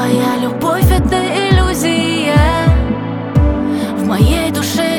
Твоя любовь это иллюзия. В моей душе